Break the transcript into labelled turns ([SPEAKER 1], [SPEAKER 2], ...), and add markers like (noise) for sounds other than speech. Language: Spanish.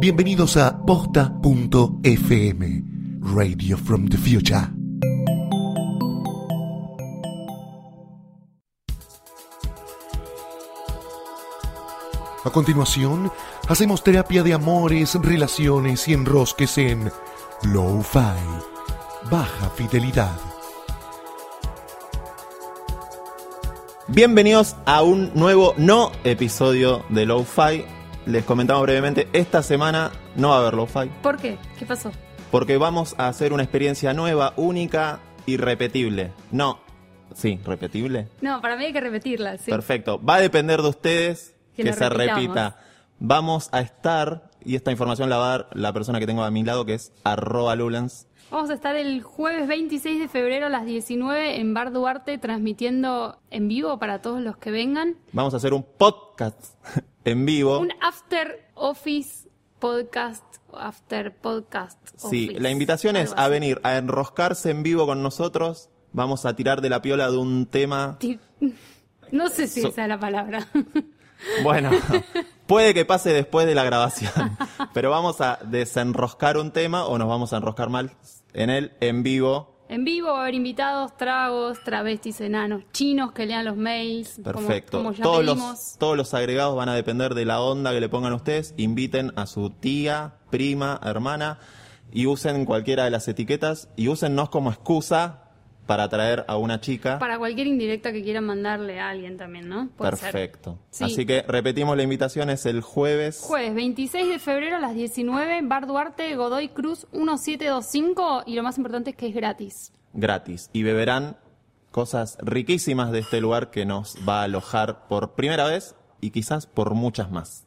[SPEAKER 1] Bienvenidos a posta.fm, Radio from the Future. A continuación, hacemos terapia de amores, relaciones y enrosques en Low-Fi, baja fidelidad.
[SPEAKER 2] Bienvenidos a un nuevo no episodio de Low-Fi. Les comentamos brevemente, esta semana no va a haber Low-Fi
[SPEAKER 3] ¿Por qué? ¿Qué pasó?
[SPEAKER 2] porque vamos a hacer una experiencia nueva, única y repetible. No, sí, repetible.
[SPEAKER 3] No, para mí hay que repetirla, sí.
[SPEAKER 2] Perfecto. Va a depender de ustedes
[SPEAKER 3] Que
[SPEAKER 2] se
[SPEAKER 3] repitamos.
[SPEAKER 2] repita. Vamos a estar, y esta información la va a dar la persona que tengo a mi lado, que es arroba Lulens.
[SPEAKER 3] Vamos a estar el jueves 26 de febrero a las 19 en Bar Duarte transmitiendo en vivo para todos los que vengan.
[SPEAKER 2] Vamos a hacer un podcast (laughs) en vivo.
[SPEAKER 3] Un after office podcast, after podcast.
[SPEAKER 2] Sí, la invitación es a venir a enroscarse en vivo con nosotros. Vamos a tirar de la piola de un tema. (laughs)
[SPEAKER 3] No sé si
[SPEAKER 2] So-
[SPEAKER 3] esa es la palabra. (laughs)
[SPEAKER 2] Bueno, puede que pase después de la grabación, (laughs) pero vamos a desenroscar un tema o nos vamos a enroscar mal en él en vivo.
[SPEAKER 3] En vivo va a haber invitados, tragos, travestis, enanos, chinos que lean los mails. como-
[SPEAKER 2] Perfecto.
[SPEAKER 3] Como, ya
[SPEAKER 2] todos,
[SPEAKER 3] pedimos.
[SPEAKER 2] los, todos los agregados van a depender de la onda que le pongan ustedes. Inviten a su tía, prima, hermana y usen cualquiera de las etiquetas y úsennos como excusa para atraer a una chica.
[SPEAKER 3] Para cualquier indirecta que quieran mandarle a alguien también, ¿no? Puede.
[SPEAKER 2] Perfecto.
[SPEAKER 3] Sí.
[SPEAKER 2] Así que repetimos la invitación, es el jueves.
[SPEAKER 3] Jueves 26 de febrero a las 19, Bar Duarte, Godoy Cruz 1725 y lo más importante es que es gratis.
[SPEAKER 2] gratis y beberán cosas riquísimas de este lugar que nos va a alojar por primera vez y quizás por muchas más.